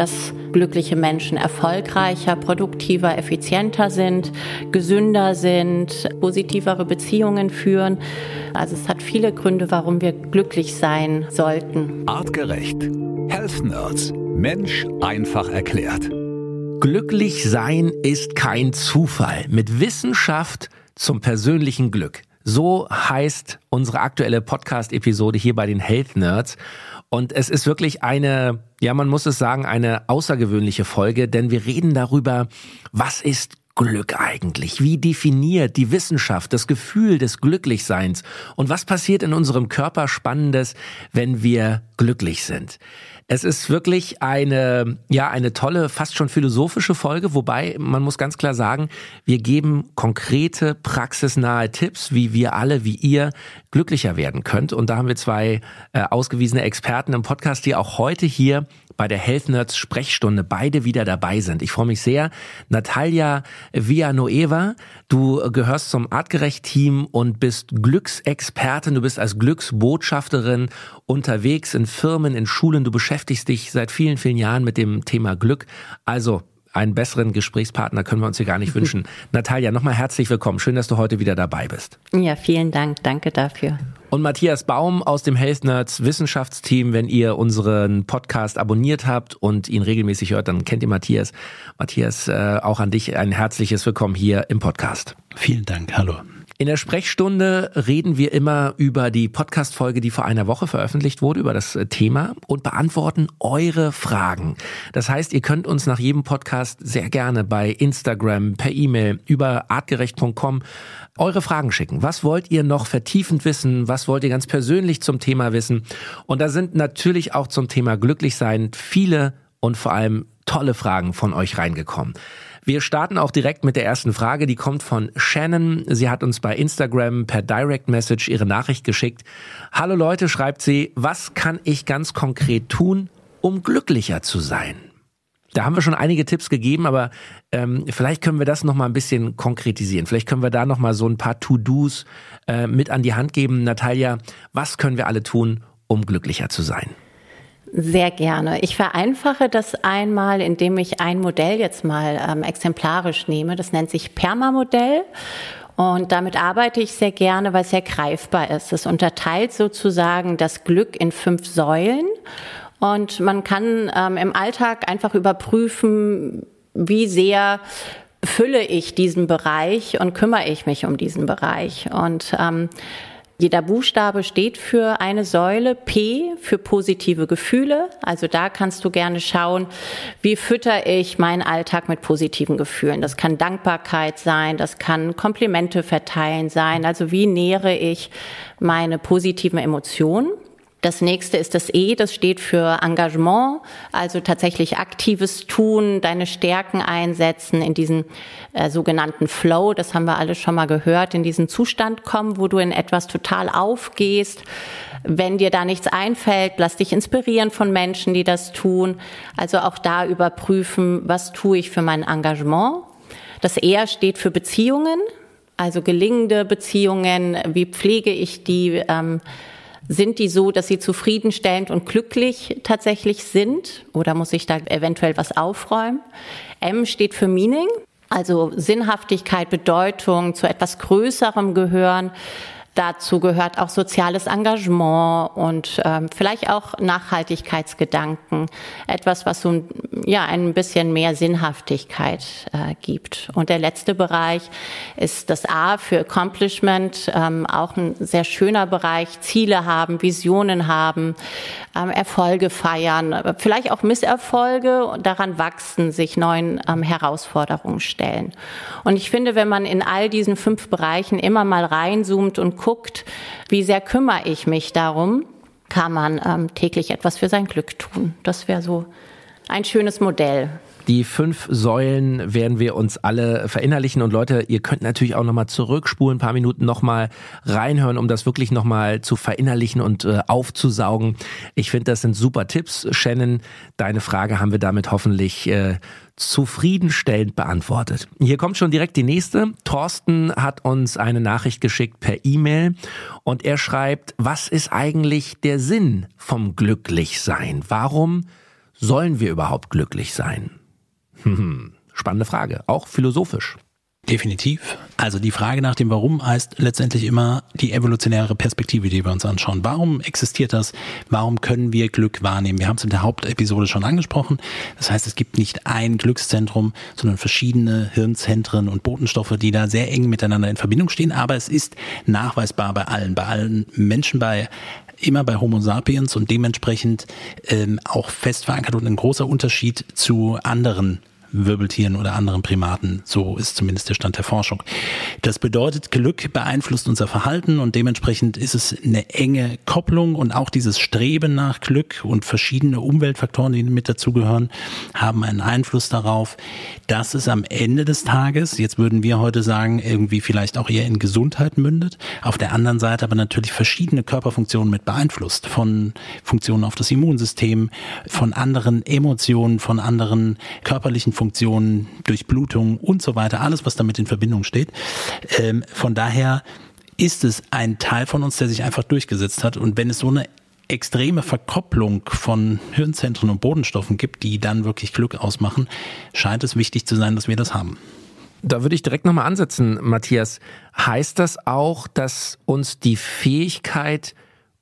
dass glückliche Menschen erfolgreicher, produktiver, effizienter sind, gesünder sind, positivere Beziehungen führen. Also es hat viele Gründe, warum wir glücklich sein sollten. Artgerecht. Health Nerds. Mensch einfach erklärt. Glücklich sein ist kein Zufall. Mit Wissenschaft zum persönlichen Glück. So heißt unsere aktuelle Podcast-Episode hier bei den Health Nerds. Und es ist wirklich eine, ja, man muss es sagen, eine außergewöhnliche Folge, denn wir reden darüber, was ist Glück eigentlich? Wie definiert die Wissenschaft das Gefühl des Glücklichseins? Und was passiert in unserem Körper Spannendes, wenn wir glücklich sind? Es ist wirklich eine, ja, eine tolle, fast schon philosophische Folge, wobei man muss ganz klar sagen, wir geben konkrete, praxisnahe Tipps, wie wir alle, wie ihr glücklicher werden könnt. Und da haben wir zwei äh, ausgewiesene Experten im Podcast, die auch heute hier bei der Health Nerds Sprechstunde beide wieder dabei sind. Ich freue mich sehr. Natalia Villanueva, du gehörst zum Artgerecht-Team und bist Glücksexpertin. Du bist als Glücksbotschafterin unterwegs in Firmen, in Schulen. Du beschäftigst dich seit vielen, vielen Jahren mit dem Thema Glück. Also einen besseren Gesprächspartner können wir uns hier gar nicht wünschen. Natalia, nochmal herzlich willkommen. Schön, dass du heute wieder dabei bist. Ja, vielen Dank. Danke dafür. Und Matthias Baum aus dem Health Nerds Wissenschaftsteam. Wenn ihr unseren Podcast abonniert habt und ihn regelmäßig hört, dann kennt ihr Matthias. Matthias, äh, auch an dich ein herzliches Willkommen hier im Podcast. Vielen Dank. Hallo. In der Sprechstunde reden wir immer über die Podcast-Folge, die vor einer Woche veröffentlicht wurde, über das äh, Thema und beantworten eure Fragen. Das heißt, ihr könnt uns nach jedem Podcast sehr gerne bei Instagram, per E-Mail, über artgerecht.com eure Fragen schicken. Was wollt ihr noch vertiefend wissen? Was wollt ihr ganz persönlich zum Thema wissen? Und da sind natürlich auch zum Thema Glücklichsein viele und vor allem tolle Fragen von euch reingekommen. Wir starten auch direkt mit der ersten Frage, die kommt von Shannon. Sie hat uns bei Instagram per Direct Message ihre Nachricht geschickt. Hallo Leute, schreibt sie, was kann ich ganz konkret tun, um glücklicher zu sein? Da haben wir schon einige Tipps gegeben, aber ähm, vielleicht können wir das noch mal ein bisschen konkretisieren. Vielleicht können wir da noch mal so ein paar To-Dos äh, mit an die Hand geben. Natalia, was können wir alle tun, um glücklicher zu sein? Sehr gerne. Ich vereinfache das einmal, indem ich ein Modell jetzt mal ähm, exemplarisch nehme. Das nennt sich Perma-Modell. Und damit arbeite ich sehr gerne, weil es sehr greifbar ist. Es unterteilt sozusagen das Glück in fünf Säulen. Und man kann ähm, im Alltag einfach überprüfen, wie sehr fülle ich diesen Bereich und kümmere ich mich um diesen Bereich. Und ähm, jeder Buchstabe steht für eine Säule. P für positive Gefühle. Also da kannst du gerne schauen, wie fütter ich meinen Alltag mit positiven Gefühlen. Das kann Dankbarkeit sein, das kann Komplimente verteilen sein. Also wie nähere ich meine positiven Emotionen? Das nächste ist das E, das steht für Engagement, also tatsächlich aktives Tun, deine Stärken einsetzen, in diesen äh, sogenannten Flow, das haben wir alle schon mal gehört, in diesen Zustand kommen, wo du in etwas total aufgehst. Wenn dir da nichts einfällt, lass dich inspirieren von Menschen, die das tun. Also auch da überprüfen, was tue ich für mein Engagement. Das R steht für Beziehungen, also gelingende Beziehungen, wie pflege ich die, ähm, sind die so, dass sie zufriedenstellend und glücklich tatsächlich sind? Oder muss ich da eventuell was aufräumen? M steht für Meaning, also Sinnhaftigkeit, Bedeutung, zu etwas Größerem gehören. Dazu gehört auch soziales Engagement und ähm, vielleicht auch Nachhaltigkeitsgedanken. Etwas, was so ja, ein bisschen mehr Sinnhaftigkeit äh, gibt. Und der letzte Bereich ist das A für Accomplishment, ähm, auch ein sehr schöner Bereich. Ziele haben, Visionen haben, ähm, Erfolge feiern, vielleicht auch Misserfolge und daran wachsen, sich neuen ähm, Herausforderungen stellen. Und ich finde, wenn man in all diesen fünf Bereichen immer mal reinzoomt und guckt, wie sehr kümmere ich mich darum, kann man ähm, täglich etwas für sein Glück tun. Das wäre so ein schönes Modell. Die fünf Säulen werden wir uns alle verinnerlichen und Leute, ihr könnt natürlich auch nochmal zurückspulen, ein paar Minuten nochmal reinhören, um das wirklich nochmal zu verinnerlichen und äh, aufzusaugen. Ich finde, das sind super Tipps. Shannon, deine Frage haben wir damit hoffentlich äh, zufriedenstellend beantwortet. Hier kommt schon direkt die nächste. Thorsten hat uns eine Nachricht geschickt per E-Mail und er schreibt, was ist eigentlich der Sinn vom Glücklichsein? Warum Sollen wir überhaupt glücklich sein? Hm, spannende Frage, auch philosophisch. Definitiv. Also die Frage nach dem Warum heißt letztendlich immer die evolutionäre Perspektive, die wir uns anschauen. Warum existiert das? Warum können wir Glück wahrnehmen? Wir haben es in der Hauptepisode schon angesprochen. Das heißt, es gibt nicht ein Glückszentrum, sondern verschiedene Hirnzentren und Botenstoffe, die da sehr eng miteinander in Verbindung stehen. Aber es ist nachweisbar bei allen, bei allen Menschen, bei immer bei Homo sapiens und dementsprechend ähm, auch fest verankert und ein großer Unterschied zu anderen Wirbeltieren oder anderen Primaten. So ist zumindest der Stand der Forschung. Das bedeutet, Glück beeinflusst unser Verhalten und dementsprechend ist es eine enge Kopplung und auch dieses Streben nach Glück und verschiedene Umweltfaktoren, die mit dazugehören, haben einen Einfluss darauf, dass es am Ende des Tages, jetzt würden wir heute sagen, irgendwie vielleicht auch eher in Gesundheit mündet. Auf der anderen Seite aber natürlich verschiedene Körperfunktionen mit beeinflusst. Von Funktionen auf das Immunsystem, von anderen Emotionen, von anderen körperlichen Funktionen, Durchblutung und so weiter, alles, was damit in Verbindung steht. Ähm, von daher ist es ein Teil von uns, der sich einfach durchgesetzt hat. Und wenn es so eine extreme Verkopplung von Hirnzentren und Bodenstoffen gibt, die dann wirklich Glück ausmachen, scheint es wichtig zu sein, dass wir das haben. Da würde ich direkt nochmal ansetzen, Matthias. Heißt das auch, dass uns die Fähigkeit,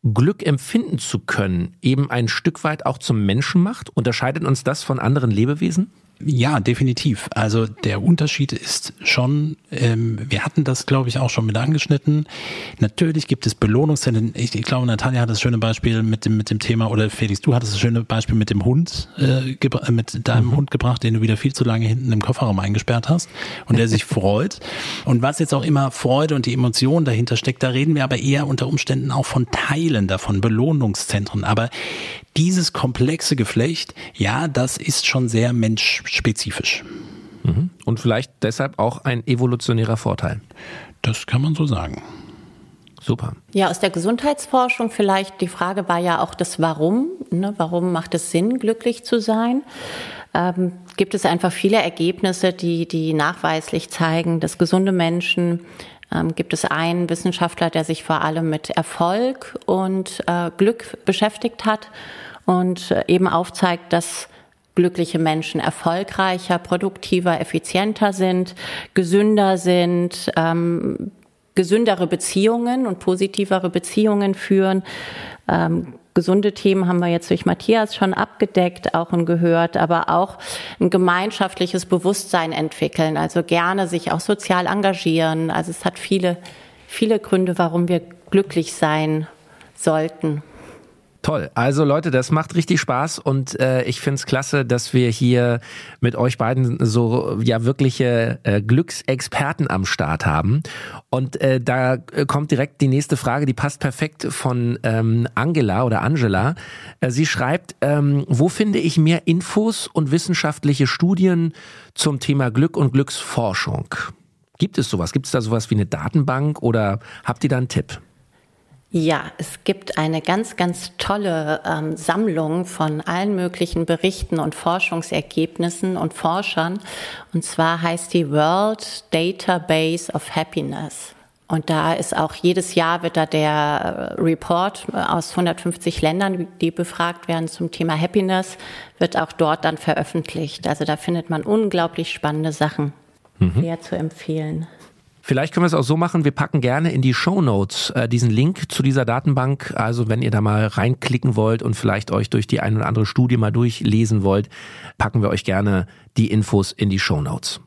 Glück empfinden zu können, eben ein Stück weit auch zum Menschen macht? Unterscheidet uns das von anderen Lebewesen? Ja, definitiv. Also der Unterschied ist schon, ähm, wir hatten das, glaube ich, auch schon mit angeschnitten. Natürlich gibt es Belohnungszentren. Ich, ich glaube, Natalia hat das schöne Beispiel mit dem, mit dem Thema, oder Felix, du hattest das schöne Beispiel mit dem Hund, äh, mit deinem mhm. Hund gebracht, den du wieder viel zu lange hinten im Kofferraum eingesperrt hast und der sich freut. Und was jetzt auch immer Freude und die Emotion dahinter steckt, da reden wir aber eher unter Umständen auch von Teilen davon, Belohnungszentren. Aber dieses komplexe Geflecht, ja, das ist schon sehr menschspezifisch. Mhm. Und vielleicht deshalb auch ein evolutionärer Vorteil. Das kann man so sagen. Super. Ja, aus der Gesundheitsforschung vielleicht, die Frage war ja auch das Warum. Ne? Warum macht es Sinn, glücklich zu sein? Ähm, gibt es einfach viele Ergebnisse, die, die nachweislich zeigen, dass gesunde Menschen ähm, gibt es einen Wissenschaftler, der sich vor allem mit Erfolg und äh, Glück beschäftigt hat und äh, eben aufzeigt, dass glückliche Menschen erfolgreicher, produktiver, effizienter sind, gesünder sind, ähm, gesündere Beziehungen und positivere Beziehungen führen. Ähm, gesunde Themen haben wir jetzt durch Matthias schon abgedeckt, auch und gehört, aber auch ein gemeinschaftliches Bewusstsein entwickeln, also gerne sich auch sozial engagieren. Also es hat viele, viele Gründe, warum wir glücklich sein sollten. Toll. Also Leute, das macht richtig Spaß und äh, ich find's klasse, dass wir hier mit euch beiden so ja wirkliche äh, Glücksexperten am Start haben. Und äh, da kommt direkt die nächste Frage, die passt perfekt von ähm, Angela oder Angela. Äh, sie schreibt, ähm, wo finde ich mehr Infos und wissenschaftliche Studien zum Thema Glück und Glücksforschung? Gibt es sowas? Gibt es da sowas wie eine Datenbank oder habt ihr da einen Tipp? Ja, es gibt eine ganz, ganz tolle ähm, Sammlung von allen möglichen Berichten und Forschungsergebnissen und Forschern. Und zwar heißt die World Database of Happiness. Und da ist auch jedes Jahr wird da der äh, Report äh, aus 150 Ländern, die befragt werden zum Thema Happiness, wird auch dort dann veröffentlicht. Also da findet man unglaublich spannende Sachen. Mhm. Sehr zu empfehlen. Vielleicht können wir es auch so machen, wir packen gerne in die Show Notes äh, diesen Link zu dieser Datenbank. Also wenn ihr da mal reinklicken wollt und vielleicht euch durch die ein oder andere Studie mal durchlesen wollt, packen wir euch gerne die Infos in die Show Notes.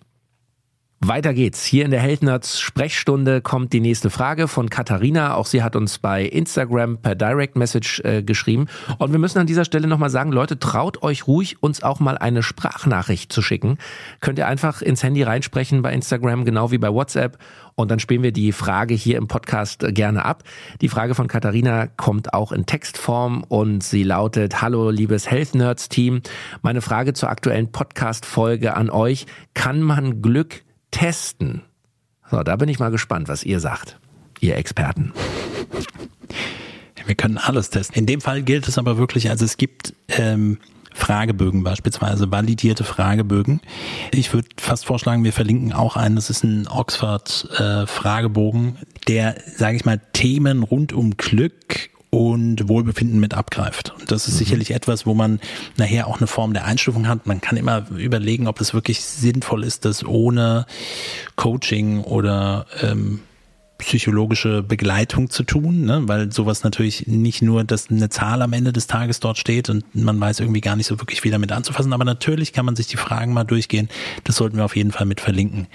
Weiter geht's. Hier in der Heldnerds Sprechstunde kommt die nächste Frage von Katharina. Auch sie hat uns bei Instagram per Direct Message äh, geschrieben. Und wir müssen an dieser Stelle nochmal sagen, Leute, traut euch ruhig, uns auch mal eine Sprachnachricht zu schicken. Könnt ihr einfach ins Handy reinsprechen bei Instagram, genau wie bei WhatsApp. Und dann spielen wir die Frage hier im Podcast äh, gerne ab. Die Frage von Katharina kommt auch in Textform und sie lautet, Hallo liebes Health Nerds Team. Meine Frage zur aktuellen Podcast-Folge an euch. Kann man Glück testen. So, da bin ich mal gespannt, was ihr sagt, ihr Experten. Wir können alles testen. In dem Fall gilt es aber wirklich, also es gibt ähm, Fragebögen beispielsweise, validierte Fragebögen. Ich würde fast vorschlagen, wir verlinken auch einen, das ist ein Oxford äh, der, sage ich mal, Themen rund um Glück und Wohlbefinden mit abgreift. Und das ist mhm. sicherlich etwas, wo man nachher auch eine Form der Einstufung hat. Man kann immer überlegen, ob es wirklich sinnvoll ist, das ohne Coaching oder ähm, psychologische Begleitung zu tun, ne? weil sowas natürlich nicht nur, dass eine Zahl am Ende des Tages dort steht und man weiß irgendwie gar nicht so wirklich, wie damit anzufassen, aber natürlich kann man sich die Fragen mal durchgehen. Das sollten wir auf jeden Fall mit verlinken.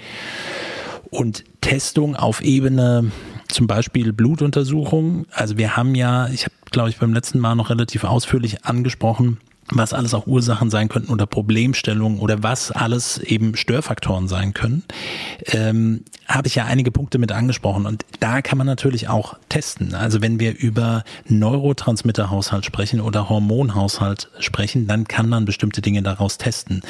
Und Testung auf Ebene zum Beispiel Blutuntersuchungen. Also wir haben ja, ich habe, glaube ich, beim letzten Mal noch relativ ausführlich angesprochen, was alles auch Ursachen sein könnten oder Problemstellungen oder was alles eben Störfaktoren sein können, ähm, habe ich ja einige Punkte mit angesprochen. Und da kann man natürlich auch testen. Also wenn wir über Neurotransmitterhaushalt sprechen oder Hormonhaushalt sprechen, dann kann man bestimmte Dinge daraus testen.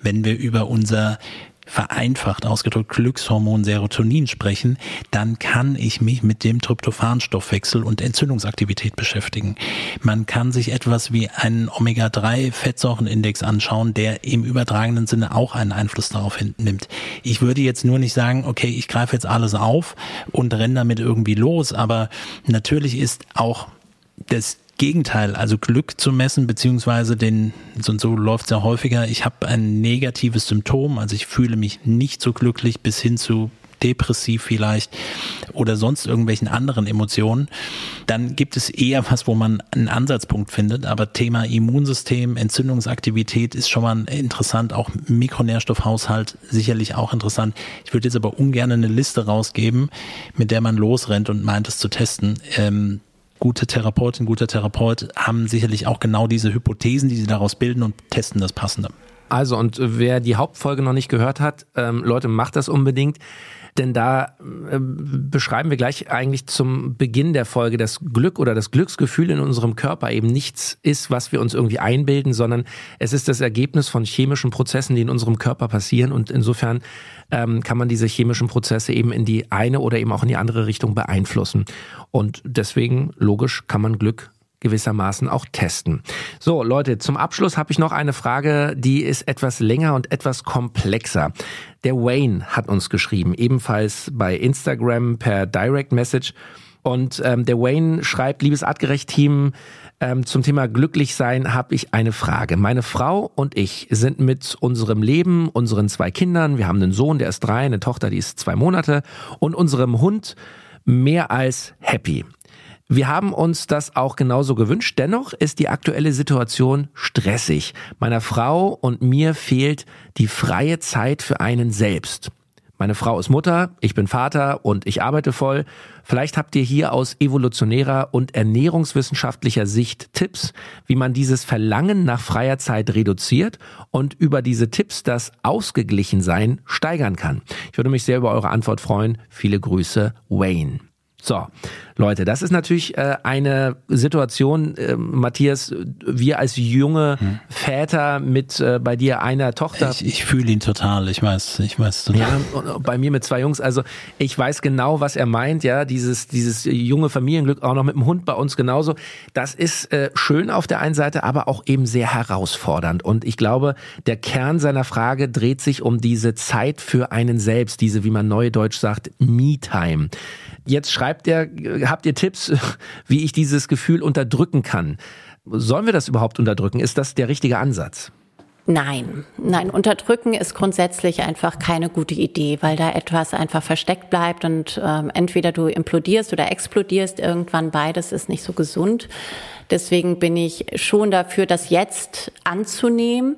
Wenn wir über unser vereinfacht ausgedrückt Glückshormon Serotonin sprechen, dann kann ich mich mit dem Tryptophanstoffwechsel und Entzündungsaktivität beschäftigen. Man kann sich etwas wie einen Omega-3-Fettsäurenindex anschauen, der im übertragenen Sinne auch einen Einfluss darauf nimmt. Ich würde jetzt nur nicht sagen, okay, ich greife jetzt alles auf und renne damit irgendwie los, aber natürlich ist auch das Gegenteil, also Glück zu messen, beziehungsweise den, und so läuft es ja häufiger, ich habe ein negatives Symptom, also ich fühle mich nicht so glücklich bis hin zu depressiv vielleicht oder sonst irgendwelchen anderen Emotionen, dann gibt es eher was, wo man einen Ansatzpunkt findet. Aber Thema Immunsystem, Entzündungsaktivität ist schon mal interessant, auch Mikronährstoffhaushalt sicherlich auch interessant. Ich würde jetzt aber ungern eine Liste rausgeben, mit der man losrennt und meint es zu testen. Ähm, gute Therapeutin, guter Therapeut haben sicherlich auch genau diese Hypothesen, die sie daraus bilden und testen das Passende. Also, und wer die Hauptfolge noch nicht gehört hat, ähm, Leute, macht das unbedingt. Denn da äh, beschreiben wir gleich eigentlich zum Beginn der Folge, dass Glück oder das Glücksgefühl in unserem Körper eben nichts ist, was wir uns irgendwie einbilden, sondern es ist das Ergebnis von chemischen Prozessen, die in unserem Körper passieren. Und insofern ähm, kann man diese chemischen Prozesse eben in die eine oder eben auch in die andere Richtung beeinflussen. Und deswegen, logisch, kann man Glück gewissermaßen auch testen. So, Leute, zum Abschluss habe ich noch eine Frage, die ist etwas länger und etwas komplexer. Der Wayne hat uns geschrieben, ebenfalls bei Instagram per Direct Message. Und ähm, der Wayne schreibt, liebes Artgerecht-Team, ähm, zum Thema Glücklichsein habe ich eine Frage. Meine Frau und ich sind mit unserem Leben, unseren zwei Kindern, wir haben einen Sohn, der ist drei, eine Tochter, die ist zwei Monate, und unserem Hund mehr als happy. Wir haben uns das auch genauso gewünscht. Dennoch ist die aktuelle Situation stressig. Meiner Frau und mir fehlt die freie Zeit für einen selbst. Meine Frau ist Mutter, ich bin Vater und ich arbeite voll. Vielleicht habt ihr hier aus evolutionärer und ernährungswissenschaftlicher Sicht Tipps, wie man dieses Verlangen nach freier Zeit reduziert und über diese Tipps das Ausgeglichensein steigern kann. Ich würde mich sehr über eure Antwort freuen. Viele Grüße, Wayne. So, Leute, das ist natürlich äh, eine Situation, äh, Matthias, wir als junge hm. Väter mit äh, bei dir einer Tochter. Ich, ich fühle ihn total, ich weiß, ich weiß total. Ja, bei mir mit zwei Jungs, also ich weiß genau, was er meint, ja, dieses, dieses junge Familienglück, auch noch mit dem Hund bei uns genauso. Das ist äh, schön auf der einen Seite, aber auch eben sehr herausfordernd. Und ich glaube, der Kern seiner Frage dreht sich um diese Zeit für einen selbst, diese, wie man neudeutsch sagt, Me-Time. Jetzt schreibt er, habt ihr Tipps, wie ich dieses Gefühl unterdrücken kann? Sollen wir das überhaupt unterdrücken? Ist das der richtige Ansatz? Nein, nein, unterdrücken ist grundsätzlich einfach keine gute Idee, weil da etwas einfach versteckt bleibt und ähm, entweder du implodierst oder explodierst irgendwann, beides ist nicht so gesund. Deswegen bin ich schon dafür, das jetzt anzunehmen,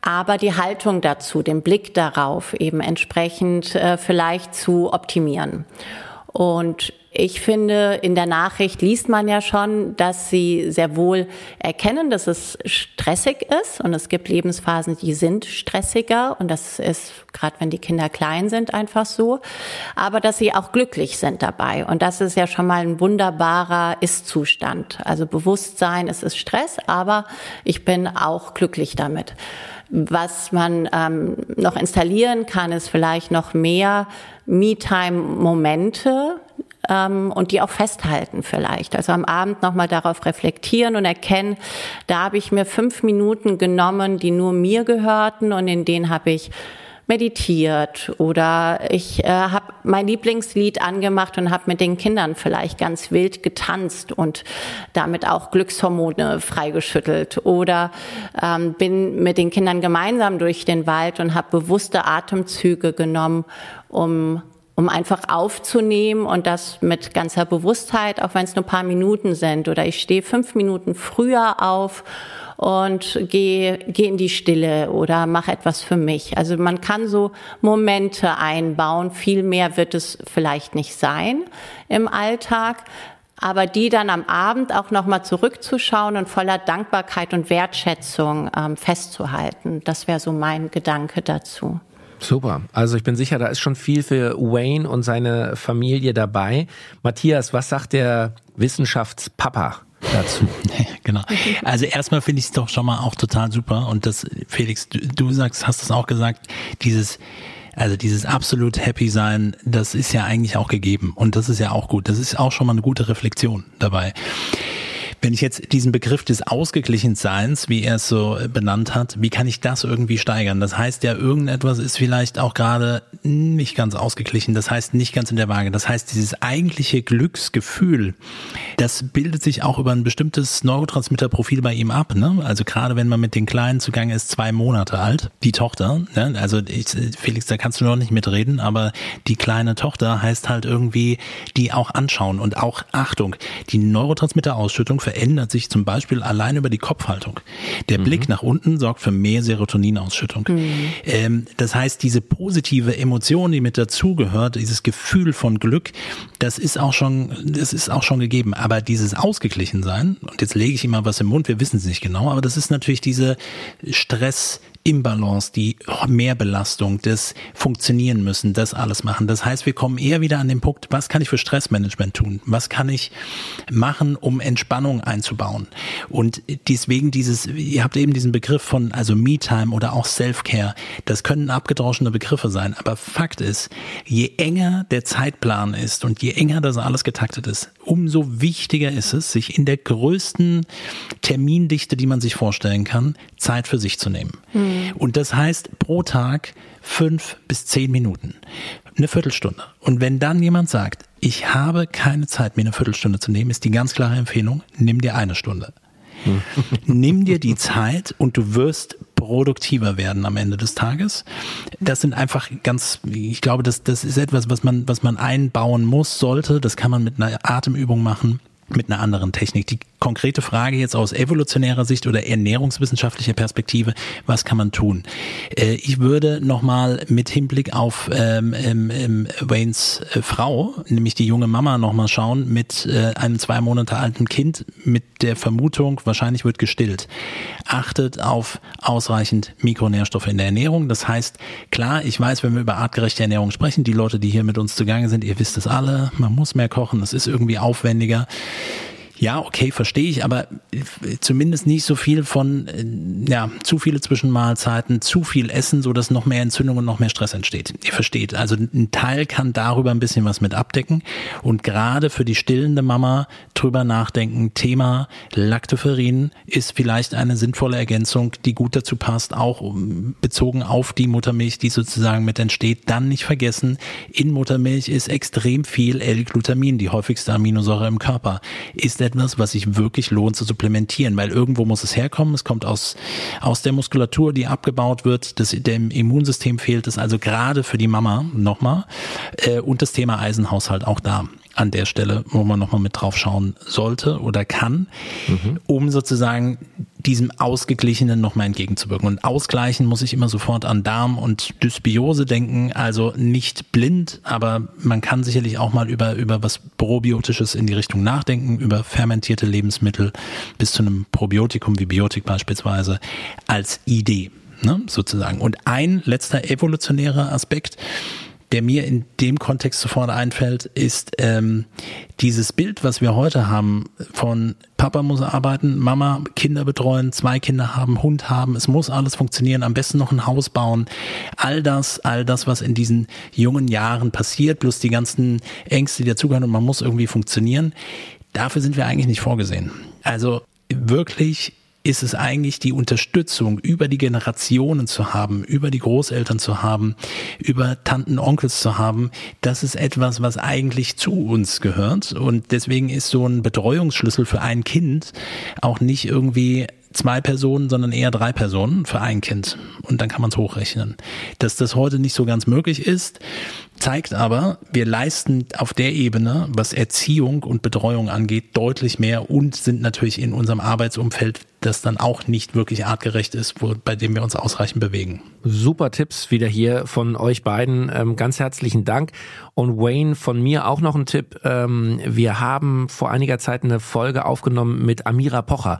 aber die Haltung dazu, den Blick darauf eben entsprechend äh, vielleicht zu optimieren. Und ich finde, in der Nachricht liest man ja schon, dass sie sehr wohl erkennen, dass es stressig ist. Und es gibt Lebensphasen, die sind stressiger. Und das ist gerade wenn die Kinder klein sind einfach so, aber dass sie auch glücklich sind dabei. Und das ist ja schon mal ein wunderbarer Ist-Zustand. Also Bewusstsein, es ist Stress, aber ich bin auch glücklich damit. Was man ähm, noch installieren kann, ist vielleicht noch mehr Me-Time-Momente ähm, und die auch festhalten vielleicht. Also am Abend nochmal darauf reflektieren und erkennen, da habe ich mir fünf Minuten genommen, die nur mir gehörten und in denen habe ich meditiert oder ich äh, habe mein Lieblingslied angemacht und habe mit den Kindern vielleicht ganz wild getanzt und damit auch Glückshormone freigeschüttelt oder ähm, bin mit den Kindern gemeinsam durch den Wald und habe bewusste Atemzüge genommen, um um einfach aufzunehmen und das mit ganzer Bewusstheit, auch wenn es nur paar Minuten sind. Oder ich stehe fünf Minuten früher auf und gehe, gehe in die Stille oder mache etwas für mich. Also man kann so Momente einbauen. Viel mehr wird es vielleicht nicht sein im Alltag. Aber die dann am Abend auch nochmal zurückzuschauen und voller Dankbarkeit und Wertschätzung ähm, festzuhalten. Das wäre so mein Gedanke dazu. Super. Also ich bin sicher, da ist schon viel für Wayne und seine Familie dabei. Matthias, was sagt der Wissenschaftspapa dazu? genau. Also erstmal finde ich es doch schon mal auch total super und das, Felix, du, du sagst, hast es auch gesagt, dieses also dieses absolut happy sein, das ist ja eigentlich auch gegeben und das ist ja auch gut. Das ist auch schon mal eine gute Reflexion dabei. Wenn ich jetzt diesen Begriff des Ausgeglichenseins, wie er es so benannt hat, wie kann ich das irgendwie steigern? Das heißt ja, irgendetwas ist vielleicht auch gerade nicht ganz ausgeglichen, das heißt nicht ganz in der Waage. Das heißt, dieses eigentliche Glücksgefühl, das bildet sich auch über ein bestimmtes Neurotransmitterprofil bei ihm ab. Ne? Also gerade wenn man mit den Kleinen zugange ist, zwei Monate alt, die Tochter, ne? also ich, Felix, da kannst du noch nicht mitreden, aber die kleine Tochter heißt halt irgendwie, die auch anschauen und auch Achtung, die Neurotransmitterausschüttung verändert sich zum Beispiel allein über die Kopfhaltung. Der mhm. Blick nach unten sorgt für mehr Serotoninausschüttung. Mhm. Ähm, das heißt, diese positive Emotion, die mit dazugehört, dieses Gefühl von Glück, das ist auch schon, das ist auch schon gegeben. Aber dieses Ausgeglichensein, und jetzt lege ich immer was im Mund, wir wissen es nicht genau, aber das ist natürlich diese Stress, Imbalance, die Mehrbelastung, das Funktionieren müssen, das alles machen. Das heißt, wir kommen eher wieder an den Punkt, was kann ich für Stressmanagement tun? Was kann ich machen, um Entspannung einzubauen? Und deswegen dieses, ihr habt eben diesen Begriff von, also Me-Time oder auch Self-Care. Das können abgedroschene Begriffe sein. Aber Fakt ist, je enger der Zeitplan ist und je enger das alles getaktet ist, umso wichtiger ist es, sich in der größten Termindichte, die man sich vorstellen kann, Zeit für sich zu nehmen. Mhm. Mhm. Und das heißt pro Tag fünf bis zehn Minuten. Eine Viertelstunde. Und wenn dann jemand sagt, ich habe keine Zeit, mir eine Viertelstunde zu nehmen, ist die ganz klare Empfehlung, nimm dir eine Stunde. Mhm. Nimm dir die Zeit und du wirst produktiver werden am Ende des Tages. Das sind einfach ganz, ich glaube, das, das ist etwas, was man, was man einbauen muss, sollte. Das kann man mit einer Atemübung machen mit einer anderen Technik. Die konkrete Frage jetzt aus evolutionärer Sicht oder ernährungswissenschaftlicher Perspektive, was kann man tun? Äh, ich würde nochmal mit Hinblick auf ähm, ähm, Waynes äh, Frau, nämlich die junge Mama, nochmal schauen mit äh, einem zwei Monate alten Kind mit der Vermutung, wahrscheinlich wird gestillt. Achtet auf ausreichend Mikronährstoffe in der Ernährung. Das heißt, klar, ich weiß, wenn wir über artgerechte Ernährung sprechen, die Leute, die hier mit uns zugange sind, ihr wisst es alle, man muss mehr kochen, es ist irgendwie aufwendiger. Ja, okay, verstehe ich, aber äh, zumindest nicht so viel von, äh, ja, zu viele Zwischenmahlzeiten, zu viel Essen, so dass noch mehr Entzündung und noch mehr Stress entsteht. Ihr versteht. Also ein Teil kann darüber ein bisschen was mit abdecken und gerade für die stillende Mama drüber nachdenken. Thema Lactoferrin ist vielleicht eine sinnvolle Ergänzung, die gut dazu passt, auch bezogen auf die Muttermilch, die sozusagen mit entsteht. Dann nicht vergessen, in Muttermilch ist extrem viel L-Glutamin, die häufigste Aminosäure im Körper. Ist etwas, was sich wirklich lohnt zu supplementieren, weil irgendwo muss es herkommen. Es kommt aus, aus der Muskulatur, die abgebaut wird, das, dem Immunsystem fehlt es also gerade für die Mama nochmal. Äh, und das Thema Eisenhaushalt auch da an der Stelle, wo man nochmal mit drauf schauen sollte oder kann, mhm. um sozusagen diesem Ausgeglichenen nochmal entgegenzuwirken. Und ausgleichen muss ich immer sofort an Darm und Dysbiose denken, also nicht blind, aber man kann sicherlich auch mal über, über was Probiotisches in die Richtung nachdenken, über fermentierte Lebensmittel bis zu einem Probiotikum wie Biotik beispielsweise als Idee. Ne, sozusagen. Und ein letzter evolutionärer Aspekt, der mir in dem Kontext sofort einfällt, ist ähm, dieses Bild, was wir heute haben von Papa muss arbeiten, Mama Kinder betreuen, zwei Kinder haben, Hund haben, es muss alles funktionieren, am besten noch ein Haus bauen. All das, all das, was in diesen jungen Jahren passiert, plus die ganzen Ängste, die dazugehören und man muss irgendwie funktionieren, dafür sind wir eigentlich nicht vorgesehen. Also wirklich ist es eigentlich die Unterstützung über die Generationen zu haben, über die Großeltern zu haben, über Tanten, Onkels zu haben. Das ist etwas, was eigentlich zu uns gehört. Und deswegen ist so ein Betreuungsschlüssel für ein Kind auch nicht irgendwie zwei Personen, sondern eher drei Personen für ein Kind. Und dann kann man es hochrechnen. Dass das heute nicht so ganz möglich ist, zeigt aber, wir leisten auf der Ebene, was Erziehung und Betreuung angeht, deutlich mehr und sind natürlich in unserem Arbeitsumfeld, das dann auch nicht wirklich artgerecht ist, wo, bei dem wir uns ausreichend bewegen. Super Tipps wieder hier von euch beiden. Ähm, ganz herzlichen Dank. Und Wayne, von mir auch noch ein Tipp. Ähm, wir haben vor einiger Zeit eine Folge aufgenommen mit Amira Pocher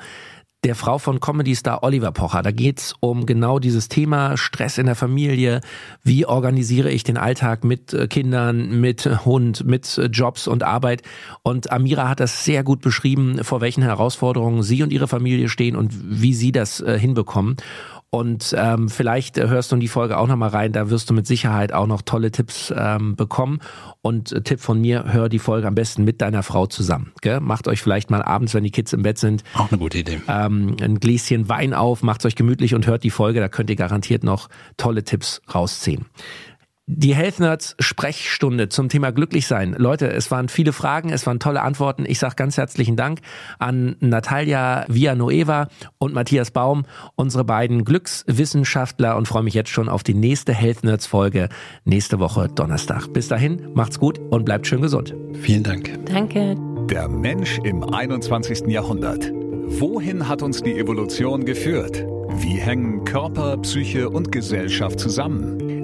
der Frau von Comedy-Star Oliver Pocher. Da geht's um genau dieses Thema Stress in der Familie. Wie organisiere ich den Alltag mit äh, Kindern, mit Hund, mit äh, Jobs und Arbeit? Und Amira hat das sehr gut beschrieben, vor welchen Herausforderungen sie und ihre Familie stehen und wie sie das äh, hinbekommen. Und ähm, vielleicht hörst du in die Folge auch nochmal rein, da wirst du mit Sicherheit auch noch tolle Tipps ähm, bekommen. Und äh, Tipp von mir, hör die Folge am besten mit deiner Frau zusammen. Gell? Macht euch vielleicht mal abends, wenn die Kids im Bett sind, auch eine gute Idee. Ähm, ein Gläschen Wein auf, macht euch gemütlich und hört die Folge, da könnt ihr garantiert noch tolle Tipps rausziehen. Die Health Nerds Sprechstunde zum Thema glücklich sein. Leute, es waren viele Fragen, es waren tolle Antworten. Ich sage ganz herzlichen Dank an Natalia Villanueva und Matthias Baum, unsere beiden Glückswissenschaftler und freue mich jetzt schon auf die nächste Health Nerds Folge nächste Woche Donnerstag. Bis dahin, macht's gut und bleibt schön gesund. Vielen Dank. Danke. Der Mensch im 21. Jahrhundert. Wohin hat uns die Evolution geführt? Wie hängen Körper, Psyche und Gesellschaft zusammen?